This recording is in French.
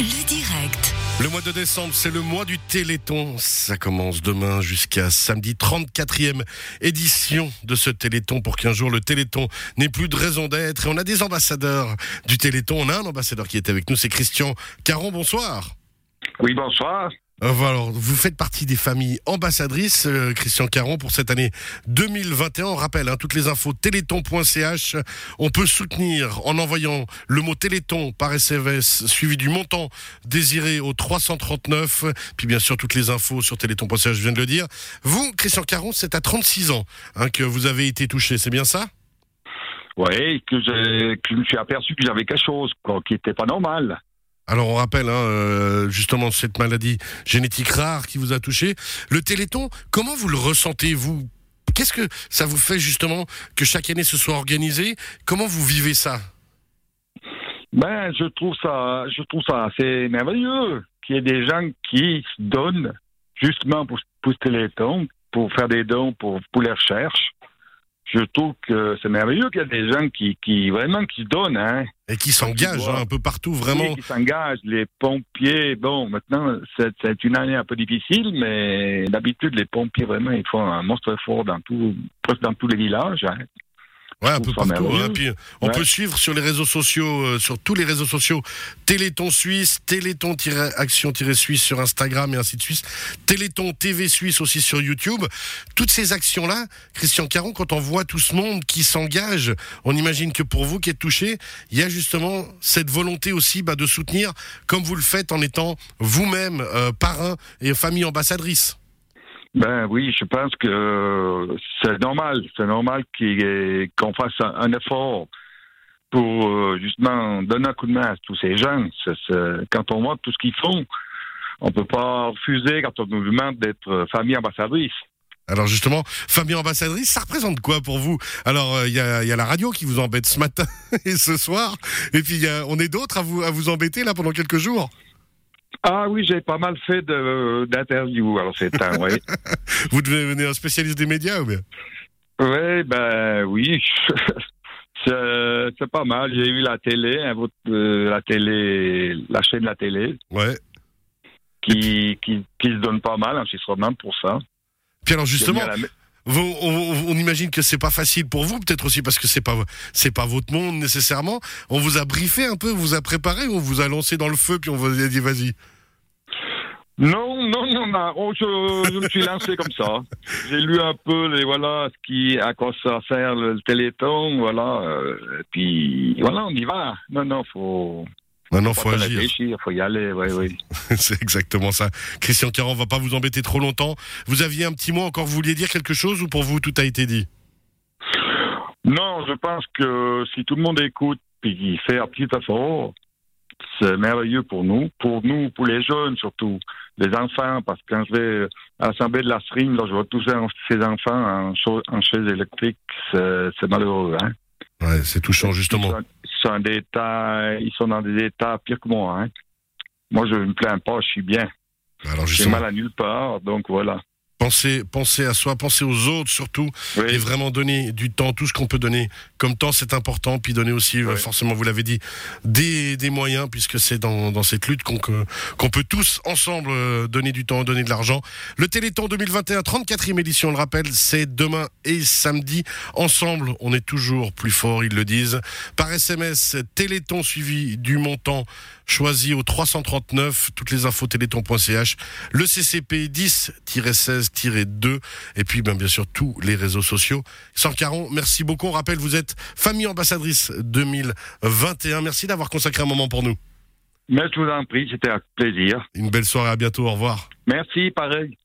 Le direct. Le mois de décembre, c'est le mois du Téléthon. Ça commence demain jusqu'à samedi, 34e édition de ce Téléthon pour qu'un jour le Téléthon n'ait plus de raison d'être. Et on a des ambassadeurs du Téléthon. On a un ambassadeur qui est avec nous, c'est Christian Caron. Bonsoir. Oui, bonsoir. Euh, alors, vous faites partie des familles ambassadrices, euh, Christian Caron, pour cette année 2021. On rappelle, hein, toutes les infos téléthon.ch. On peut soutenir en envoyant le mot téléthon par SMS, suivi du montant désiré au 339. Puis bien sûr, toutes les infos sur téléthon.ch, je viens de le dire. Vous, Christian Caron, c'est à 36 ans hein, que vous avez été touché, c'est bien ça? Oui, que, que je me suis aperçu que j'avais quelque chose qui n'était pas normal. Alors on rappelle hein, euh, justement cette maladie génétique rare qui vous a touché. Le Téléthon, comment vous le ressentez vous? Qu'est-ce que ça vous fait justement que chaque année ce soit organisé? Comment vous vivez ça? Ben, je trouve ça, je trouve ça assez merveilleux qu'il y ait des gens qui se donnent justement pour, ce téléthon, pour faire des dons pour, pour les recherches. Je trouve que c'est merveilleux qu'il y ait des gens qui, qui vraiment qui se donnent, hein. Et qui s'engagent hein, un peu partout, vraiment. Oui, qui s'engagent. Les pompiers, bon, maintenant, c'est c'est une année un peu difficile, mais d'habitude, les pompiers, vraiment, ils font un monstre fort dans tout, presque dans tous les villages. hein. Ouais, un peu partout. hein. Puis, on Ouais. peut suivre sur les réseaux sociaux, euh, sur tous les réseaux sociaux, Téléthon Suisse, Téléthon-Action-Suisse sur Instagram et ainsi de suite, Téléthon TV Suisse aussi sur YouTube. Toutes ces actions-là, Christian Caron, quand on voit tout ce monde qui s'engage, on imagine que pour vous qui êtes touché, il y a justement cette volonté aussi bah, de soutenir, comme vous le faites en étant vous-même euh, parrain et famille ambassadrice. Ben oui, je pense que euh, c'est normal, c'est normal qu'on fasse un, effort pour euh, justement donner un coup de main à tous ces gens. Quand on voit tout ce qu'ils font, on peut pas refuser quand on nous demande d'être euh, famille ambassadrice. Alors justement, famille ambassadrice, ça représente quoi pour vous? Alors il y, a, la radio qui vous embête ce matin et ce soir, et puis on est d'autres à vous, à vous embêter là pendant quelques jours? Ah oui, j'ai pas mal fait d'interviews alors c'est temps, oui. Vous devenez un spécialiste des médias ou bien? Oui, ben oui. c'est pas mal. J'ai vu la télé, hein, votre, euh, la télé, la chaîne de la télé, Ouais. qui, qui, qui se donne pas mal, enregistrement pour ça. Puis alors justement, la- on, imagine que c'est pas facile pour vous, peut-être aussi parce que c'est pas c'est pas votre monde nécessairement. On vous a briefé un peu, vous a préparé, on vous a lancé dans le feu, puis on vous a dit vas-y. Non, non, non, non. Je, je me suis lancé comme ça. J'ai lu un peu les voilà qui à quoi ça sert le, le téléthon, voilà. euh, et puis voilà, on y va. Non, non, faut Maintenant, faut faut agir. réfléchir, faut y aller, oui, oui. c'est exactement ça. Christian Caron, on va pas vous embêter trop longtemps. Vous aviez un petit mot encore, vous vouliez dire quelque chose ou pour vous tout a été dit? Non, je pense que si tout le monde écoute puis qu'il fait un petit effort, c'est merveilleux pour nous, pour nous, pour les jeunes surtout, les enfants, parce que quand je vais à l'assemblée de la string, là, je vois tous ces enfants en, en chaise électrique, c'est c'est malheureux, hein. Ouais, c'est touchant justement. ils sont des états, ils sont dans des états pires que moi, hein. Moi, je ne me plains pas, je suis bien. Alors J'ai mal à nulle part, donc voilà. Pensez, pensez à soi, pensez aux autres surtout, et Oui, vraiment donner du temps, tout ce qu'on peut donner. Comme temps, c'est important, puis donner aussi, euh, forcément, vous l'avez dit, des, des moyens, puisque c'est dans, dans cette lutte qu'on peut tous ensemble euh, donner du temps, donner de l'argent. Le Téléthon 2021, 34e édition, on le rappelle, c'est demain et samedi. Ensemble, on est toujours plus fort, ils le disent. Par SMS, Téléthon suivi du montant choisi au 339, toutes les infos téléthon.ch, le CCP 10-16-2, et puis ben, bien sûr tous les réseaux sociaux. Sans Caron, merci beaucoup. On rappelle, vous êtes famille ambassadrice 2021. Merci d'avoir consacré un moment pour nous. mais je vous en prie, c'était un plaisir. Une belle soirée, à bientôt, au revoir. Merci, pareil.